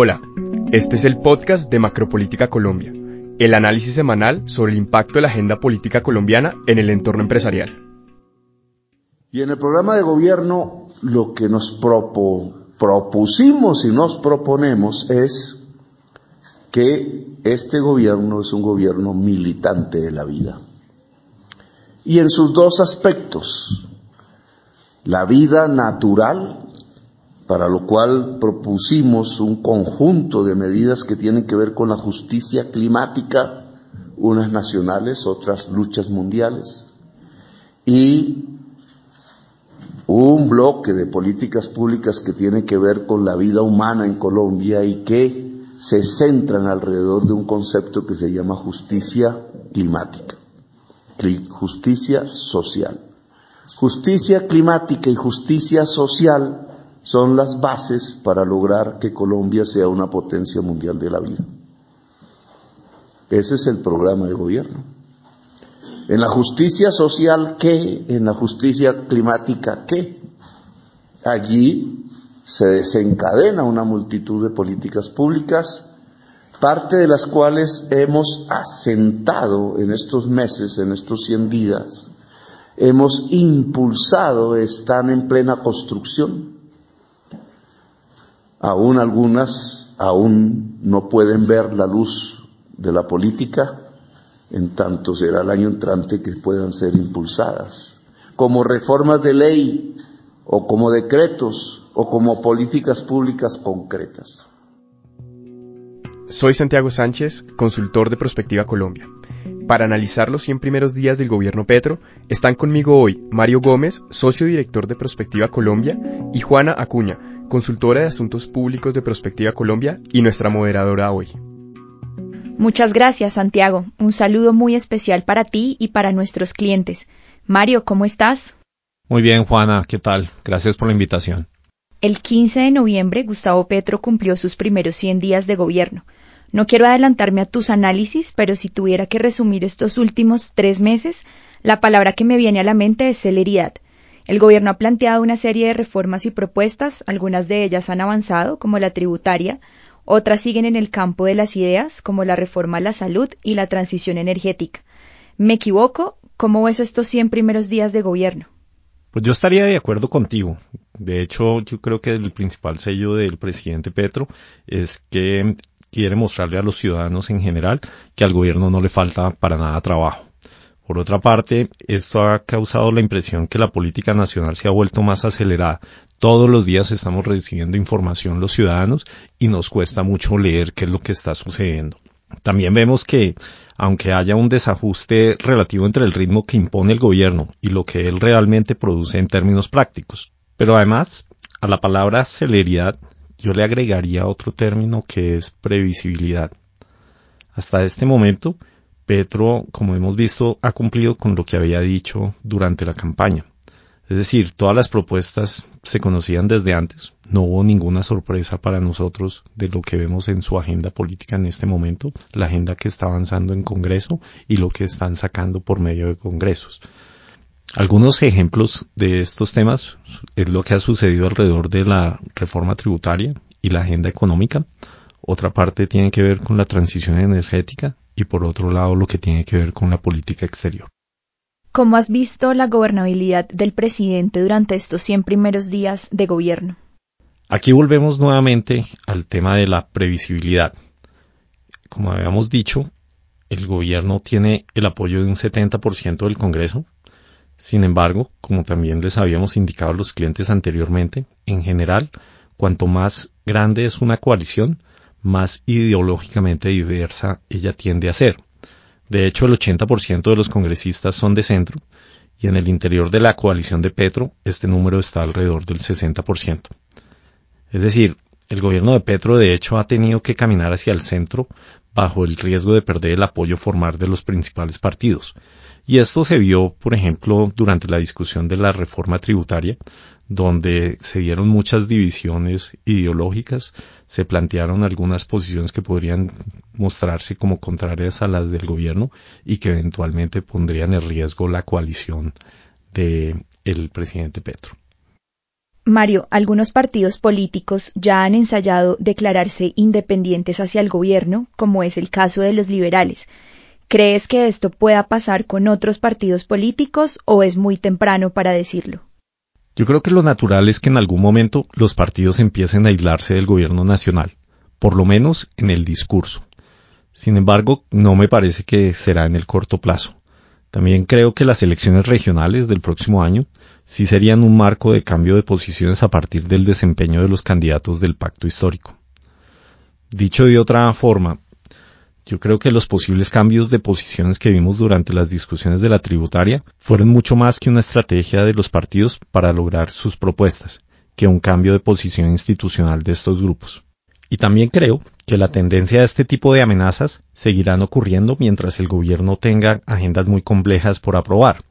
Hola, este es el podcast de Macropolítica Colombia, el análisis semanal sobre el impacto de la agenda política colombiana en el entorno empresarial. Y en el programa de gobierno lo que nos propusimos y nos proponemos es que este gobierno es un gobierno militante de la vida. Y en sus dos aspectos, la vida natural para lo cual propusimos un conjunto de medidas que tienen que ver con la justicia climática, unas nacionales, otras luchas mundiales, y un bloque de políticas públicas que tienen que ver con la vida humana en Colombia y que se centran alrededor de un concepto que se llama justicia climática, justicia social. Justicia climática y justicia social son las bases para lograr que Colombia sea una potencia mundial de la vida. Ese es el programa de gobierno. En la justicia social, ¿qué? En la justicia climática, ¿qué? Allí se desencadena una multitud de políticas públicas, parte de las cuales hemos asentado en estos meses, en estos 100 días, hemos impulsado, están en plena construcción aún algunas aún no pueden ver la luz de la política, en tanto será el año entrante que puedan ser impulsadas, como reformas de ley o como decretos o como políticas públicas concretas. Soy Santiago Sánchez, consultor de Prospectiva Colombia. Para analizar los 100 primeros días del gobierno Petro, están conmigo hoy Mario Gómez, socio director de Prospectiva Colombia, y Juana Acuña, consultora de Asuntos Públicos de Prospectiva Colombia y nuestra moderadora hoy. Muchas gracias, Santiago. Un saludo muy especial para ti y para nuestros clientes. Mario, ¿cómo estás? Muy bien, Juana, ¿qué tal? Gracias por la invitación. El 15 de noviembre, Gustavo Petro cumplió sus primeros 100 días de gobierno. No quiero adelantarme a tus análisis, pero si tuviera que resumir estos últimos tres meses, la palabra que me viene a la mente es celeridad. El Gobierno ha planteado una serie de reformas y propuestas, algunas de ellas han avanzado, como la tributaria, otras siguen en el campo de las ideas, como la reforma a la salud y la transición energética. ¿Me equivoco? ¿Cómo ves estos 100 primeros días de gobierno? Pues yo estaría de acuerdo contigo. De hecho, yo creo que el principal sello del presidente Petro es que quiere mostrarle a los ciudadanos en general que al gobierno no le falta para nada trabajo. Por otra parte, esto ha causado la impresión que la política nacional se ha vuelto más acelerada. Todos los días estamos recibiendo información los ciudadanos y nos cuesta mucho leer qué es lo que está sucediendo. También vemos que, aunque haya un desajuste relativo entre el ritmo que impone el gobierno y lo que él realmente produce en términos prácticos, pero además, a la palabra celeridad yo le agregaría otro término que es previsibilidad. Hasta este momento, Petro, como hemos visto, ha cumplido con lo que había dicho durante la campaña. Es decir, todas las propuestas se conocían desde antes. No hubo ninguna sorpresa para nosotros de lo que vemos en su agenda política en este momento, la agenda que está avanzando en Congreso y lo que están sacando por medio de Congresos. Algunos ejemplos de estos temas es lo que ha sucedido alrededor de la reforma tributaria y la agenda económica. Otra parte tiene que ver con la transición energética y por otro lado lo que tiene que ver con la política exterior. ¿Cómo has visto la gobernabilidad del presidente durante estos 100 primeros días de gobierno? Aquí volvemos nuevamente al tema de la previsibilidad. Como habíamos dicho, el gobierno tiene el apoyo de un 70% del Congreso. Sin embargo, como también les habíamos indicado a los clientes anteriormente, en general, cuanto más grande es una coalición, más ideológicamente diversa ella tiende a ser. De hecho, el 80% de los congresistas son de centro y en el interior de la coalición de Petro este número está alrededor del 60%. Es decir, el gobierno de Petro de hecho ha tenido que caminar hacia el centro bajo el riesgo de perder el apoyo formal de los principales partidos. Y esto se vio, por ejemplo, durante la discusión de la reforma tributaria, donde se dieron muchas divisiones ideológicas, se plantearon algunas posiciones que podrían mostrarse como contrarias a las del gobierno y que eventualmente pondrían en riesgo la coalición de el presidente Petro. Mario, algunos partidos políticos ya han ensayado declararse independientes hacia el gobierno, como es el caso de los liberales. ¿Crees que esto pueda pasar con otros partidos políticos o es muy temprano para decirlo? Yo creo que lo natural es que en algún momento los partidos empiecen a aislarse del gobierno nacional, por lo menos en el discurso. Sin embargo, no me parece que será en el corto plazo. También creo que las elecciones regionales del próximo año sí serían un marco de cambio de posiciones a partir del desempeño de los candidatos del pacto histórico. Dicho de otra forma, yo creo que los posibles cambios de posiciones que vimos durante las discusiones de la tributaria fueron mucho más que una estrategia de los partidos para lograr sus propuestas, que un cambio de posición institucional de estos grupos. Y también creo que la tendencia a este tipo de amenazas seguirán ocurriendo mientras el gobierno tenga agendas muy complejas por aprobar.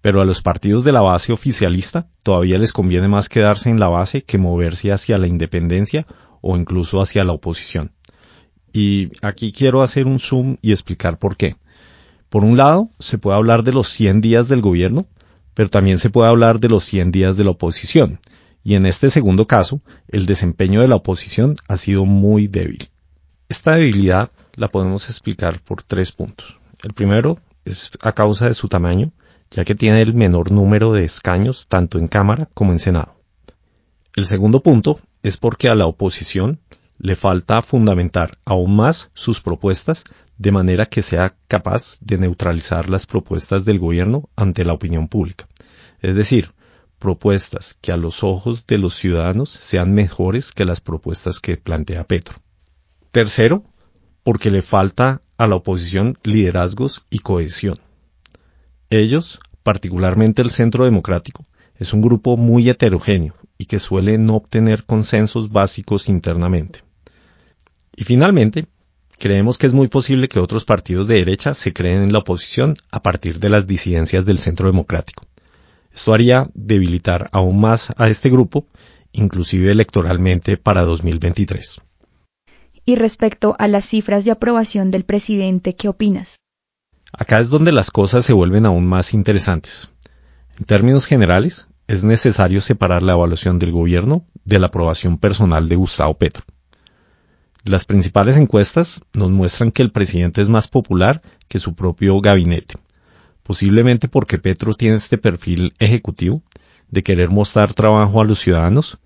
Pero a los partidos de la base oficialista todavía les conviene más quedarse en la base que moverse hacia la independencia o incluso hacia la oposición. Y aquí quiero hacer un zoom y explicar por qué. Por un lado, se puede hablar de los 100 días del gobierno, pero también se puede hablar de los 100 días de la oposición, y en este segundo caso, el desempeño de la oposición ha sido muy débil. Esta debilidad la podemos explicar por tres puntos. El primero es a causa de su tamaño, ya que tiene el menor número de escaños tanto en Cámara como en Senado. El segundo punto es porque a la oposición le falta fundamentar aún más sus propuestas de manera que sea capaz de neutralizar las propuestas del gobierno ante la opinión pública. Es decir, propuestas que a los ojos de los ciudadanos sean mejores que las propuestas que plantea Petro. Tercero, porque le falta a la oposición liderazgos y cohesión. Ellos, particularmente el Centro Democrático, es un grupo muy heterogéneo y que suele no obtener consensos básicos internamente. Y finalmente, creemos que es muy posible que otros partidos de derecha se creen en la oposición a partir de las disidencias del Centro Democrático. Esto haría debilitar aún más a este grupo, inclusive electoralmente para 2023. Y respecto a las cifras de aprobación del presidente, ¿qué opinas? Acá es donde las cosas se vuelven aún más interesantes. En términos generales, es necesario separar la evaluación del gobierno de la aprobación personal de Gustavo Petro. Las principales encuestas nos muestran que el presidente es más popular que su propio gabinete, posiblemente porque Petro tiene este perfil ejecutivo de querer mostrar trabajo a los ciudadanos,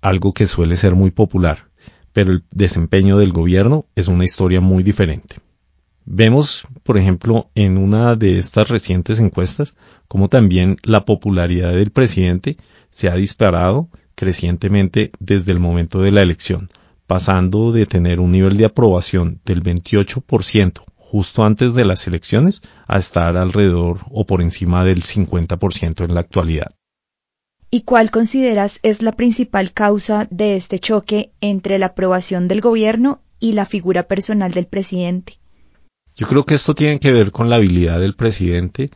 algo que suele ser muy popular, pero el desempeño del gobierno es una historia muy diferente. Vemos, por ejemplo, en una de estas recientes encuestas, cómo también la popularidad del presidente se ha disparado crecientemente desde el momento de la elección, pasando de tener un nivel de aprobación del 28% justo antes de las elecciones a estar alrededor o por encima del 50% en la actualidad. ¿Y cuál consideras es la principal causa de este choque entre la aprobación del gobierno y la figura personal del presidente? Yo creo que esto tiene que ver con la habilidad del presidente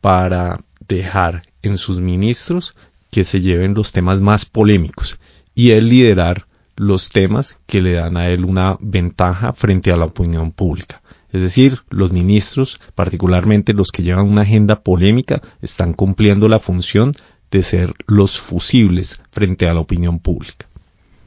para dejar en sus ministros que se lleven los temas más polémicos y él liderar los temas que le dan a él una ventaja frente a la opinión pública. Es decir, los ministros, particularmente los que llevan una agenda polémica, están cumpliendo la función de ser los fusibles frente a la opinión pública.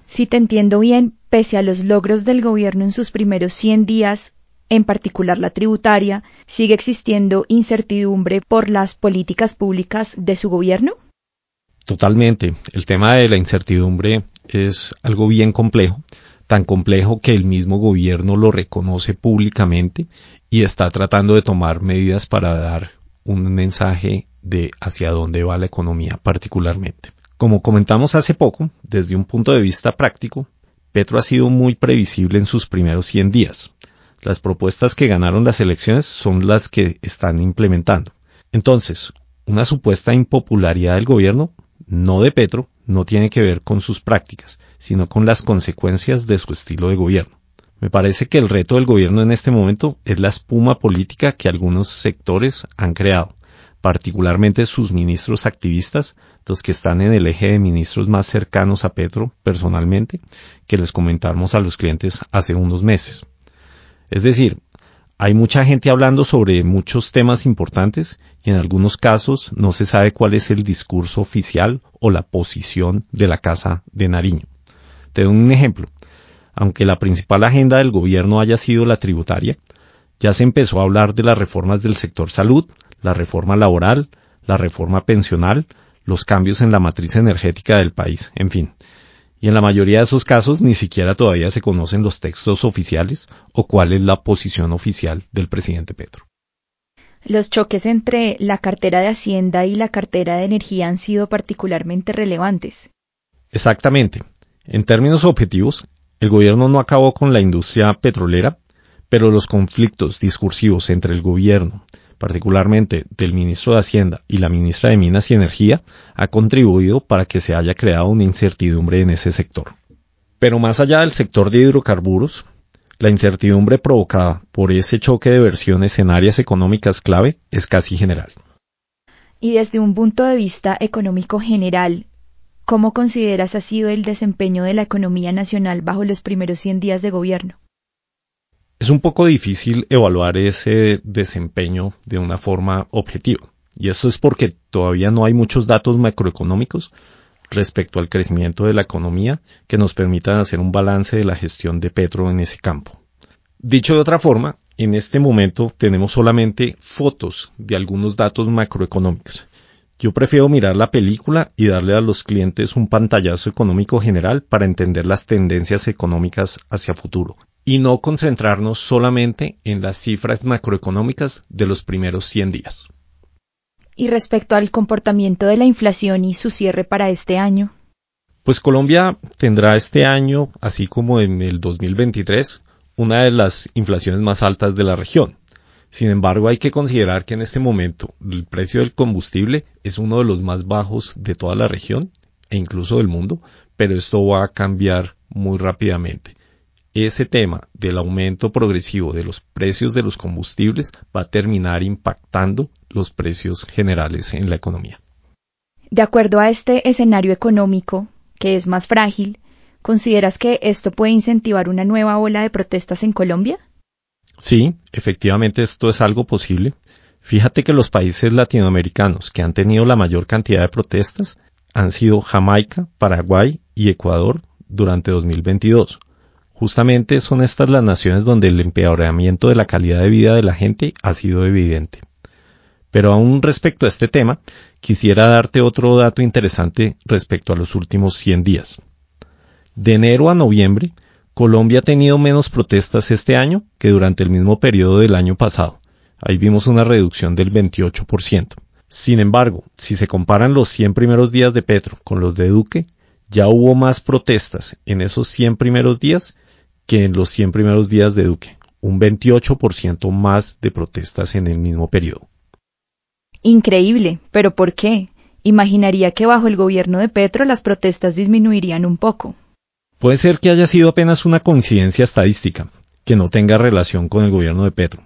Si te entiendo bien, pese a los logros del gobierno en sus primeros 100 días, en particular la tributaria, ¿sigue existiendo incertidumbre por las políticas públicas de su gobierno? Totalmente. El tema de la incertidumbre es algo bien complejo tan complejo que el mismo gobierno lo reconoce públicamente y está tratando de tomar medidas para dar un mensaje de hacia dónde va la economía particularmente. Como comentamos hace poco, desde un punto de vista práctico, Petro ha sido muy previsible en sus primeros 100 días. Las propuestas que ganaron las elecciones son las que están implementando. Entonces, una supuesta impopularidad del gobierno, no de Petro, no tiene que ver con sus prácticas, sino con las consecuencias de su estilo de gobierno. Me parece que el reto del gobierno en este momento es la espuma política que algunos sectores han creado, particularmente sus ministros activistas, los que están en el eje de ministros más cercanos a Petro personalmente, que les comentamos a los clientes hace unos meses. Es decir, Hay mucha gente hablando sobre muchos temas importantes y en algunos casos no se sabe cuál es el discurso oficial o la posición de la Casa de Nariño. Te doy un ejemplo. Aunque la principal agenda del gobierno haya sido la tributaria, ya se empezó a hablar de las reformas del sector salud, la reforma laboral, la reforma pensional, los cambios en la matriz energética del país, en fin. Y en la mayoría de esos casos ni siquiera todavía se conocen los textos oficiales o cuál es la posición oficial del presidente Petro. Los choques entre la cartera de Hacienda y la cartera de Energía han sido particularmente relevantes. Exactamente. En términos objetivos, el gobierno no acabó con la industria petrolera, pero los conflictos discursivos entre el gobierno particularmente del ministro de Hacienda y la ministra de Minas y Energía, ha contribuido para que se haya creado una incertidumbre en ese sector. Pero más allá del sector de hidrocarburos, la incertidumbre provocada por ese choque de versiones en áreas económicas clave es casi general. Y desde un punto de vista económico general, ¿cómo consideras ha sido el desempeño de la economía nacional bajo los primeros 100 días de gobierno? Es un poco difícil evaluar ese desempeño de una forma objetiva. Y esto es porque todavía no hay muchos datos macroeconómicos respecto al crecimiento de la economía que nos permitan hacer un balance de la gestión de Petro en ese campo. Dicho de otra forma, en este momento tenemos solamente fotos de algunos datos macroeconómicos. Yo prefiero mirar la película y darle a los clientes un pantallazo económico general para entender las tendencias económicas hacia futuro y no concentrarnos solamente en las cifras macroeconómicas de los primeros 100 días. Y respecto al comportamiento de la inflación y su cierre para este año. Pues Colombia tendrá este año, así como en el 2023, una de las inflaciones más altas de la región. Sin embargo, hay que considerar que en este momento el precio del combustible es uno de los más bajos de toda la región e incluso del mundo, pero esto va a cambiar muy rápidamente ese tema del aumento progresivo de los precios de los combustibles va a terminar impactando los precios generales en la economía. De acuerdo a este escenario económico, que es más frágil, ¿consideras que esto puede incentivar una nueva ola de protestas en Colombia? Sí, efectivamente esto es algo posible. Fíjate que los países latinoamericanos que han tenido la mayor cantidad de protestas han sido Jamaica, Paraguay y Ecuador durante 2022 Justamente son estas las naciones donde el empeoramiento de la calidad de vida de la gente ha sido evidente. Pero aún respecto a este tema, quisiera darte otro dato interesante respecto a los últimos 100 días. De enero a noviembre, Colombia ha tenido menos protestas este año que durante el mismo periodo del año pasado. Ahí vimos una reducción del 28%. Sin embargo, si se comparan los 100 primeros días de Petro con los de Duque, ya hubo más protestas en esos 100 primeros días que en los 100 primeros días de Duque, un 28% más de protestas en el mismo periodo. Increíble, pero ¿por qué? Imaginaría que bajo el gobierno de Petro las protestas disminuirían un poco. Puede ser que haya sido apenas una coincidencia estadística, que no tenga relación con el gobierno de Petro.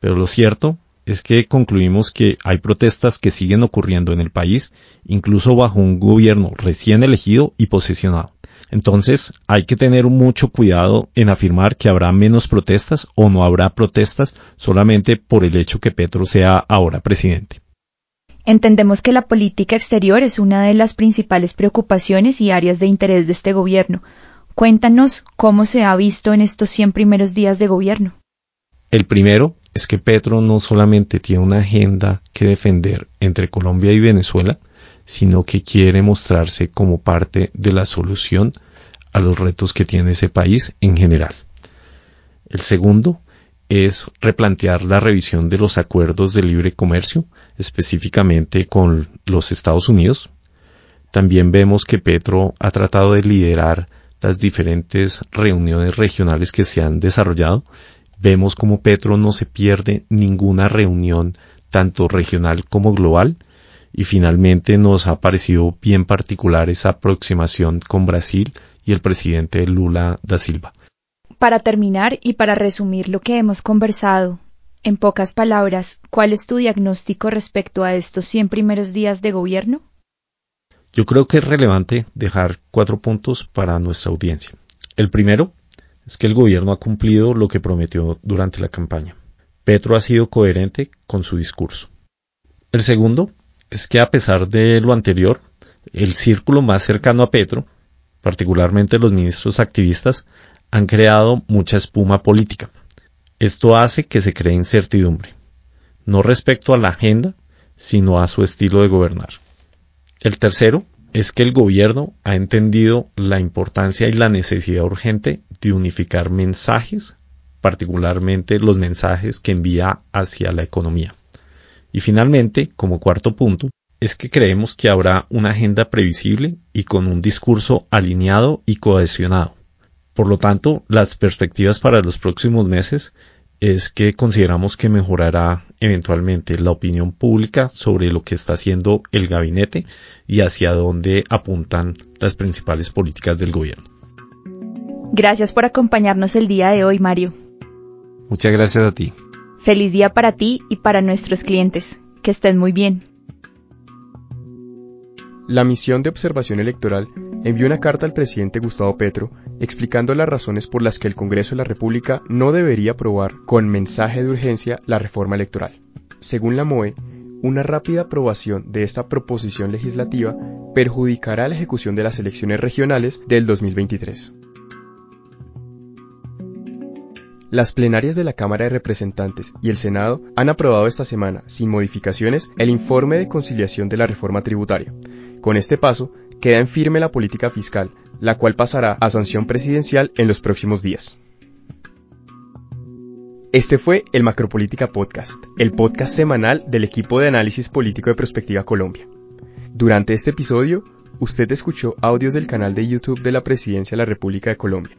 Pero lo cierto es que concluimos que hay protestas que siguen ocurriendo en el país, incluso bajo un gobierno recién elegido y posesionado. Entonces hay que tener mucho cuidado en afirmar que habrá menos protestas o no habrá protestas solamente por el hecho que Petro sea ahora presidente. Entendemos que la política exterior es una de las principales preocupaciones y áreas de interés de este gobierno. Cuéntanos cómo se ha visto en estos 100 primeros días de gobierno. El primero es que Petro no solamente tiene una agenda que defender entre Colombia y Venezuela, sino que quiere mostrarse como parte de la solución a los retos que tiene ese país en general. El segundo es replantear la revisión de los acuerdos de libre comercio, específicamente con los Estados Unidos. También vemos que Petro ha tratado de liderar las diferentes reuniones regionales que se han desarrollado. Vemos como Petro no se pierde ninguna reunión, tanto regional como global, y finalmente nos ha parecido bien particular esa aproximación con Brasil y el presidente Lula da Silva. Para terminar y para resumir lo que hemos conversado, en pocas palabras, ¿cuál es tu diagnóstico respecto a estos 100 primeros días de gobierno? Yo creo que es relevante dejar cuatro puntos para nuestra audiencia. El primero es que el gobierno ha cumplido lo que prometió durante la campaña. Petro ha sido coherente con su discurso. El segundo es que a pesar de lo anterior, el círculo más cercano a Petro, particularmente los ministros activistas, han creado mucha espuma política. Esto hace que se cree incertidumbre, no respecto a la agenda, sino a su estilo de gobernar. El tercero es que el gobierno ha entendido la importancia y la necesidad urgente de unificar mensajes, particularmente los mensajes que envía hacia la economía. Y finalmente, como cuarto punto, es que creemos que habrá una agenda previsible y con un discurso alineado y cohesionado. Por lo tanto, las perspectivas para los próximos meses es que consideramos que mejorará eventualmente la opinión pública sobre lo que está haciendo el gabinete y hacia dónde apuntan las principales políticas del gobierno. Gracias por acompañarnos el día de hoy, Mario. Muchas gracias a ti. Feliz día para ti y para nuestros clientes. Que estén muy bien. La misión de observación electoral envió una carta al presidente Gustavo Petro explicando las razones por las que el Congreso de la República no debería aprobar con mensaje de urgencia la reforma electoral. Según la MOE, una rápida aprobación de esta proposición legislativa perjudicará la ejecución de las elecciones regionales del 2023. Las plenarias de la Cámara de Representantes y el Senado han aprobado esta semana, sin modificaciones, el informe de conciliación de la reforma tributaria. Con este paso, queda en firme la política fiscal, la cual pasará a sanción presidencial en los próximos días. Este fue el Macropolítica Podcast, el podcast semanal del equipo de análisis político de Prospectiva Colombia. Durante este episodio, usted escuchó audios del canal de YouTube de la Presidencia de la República de Colombia.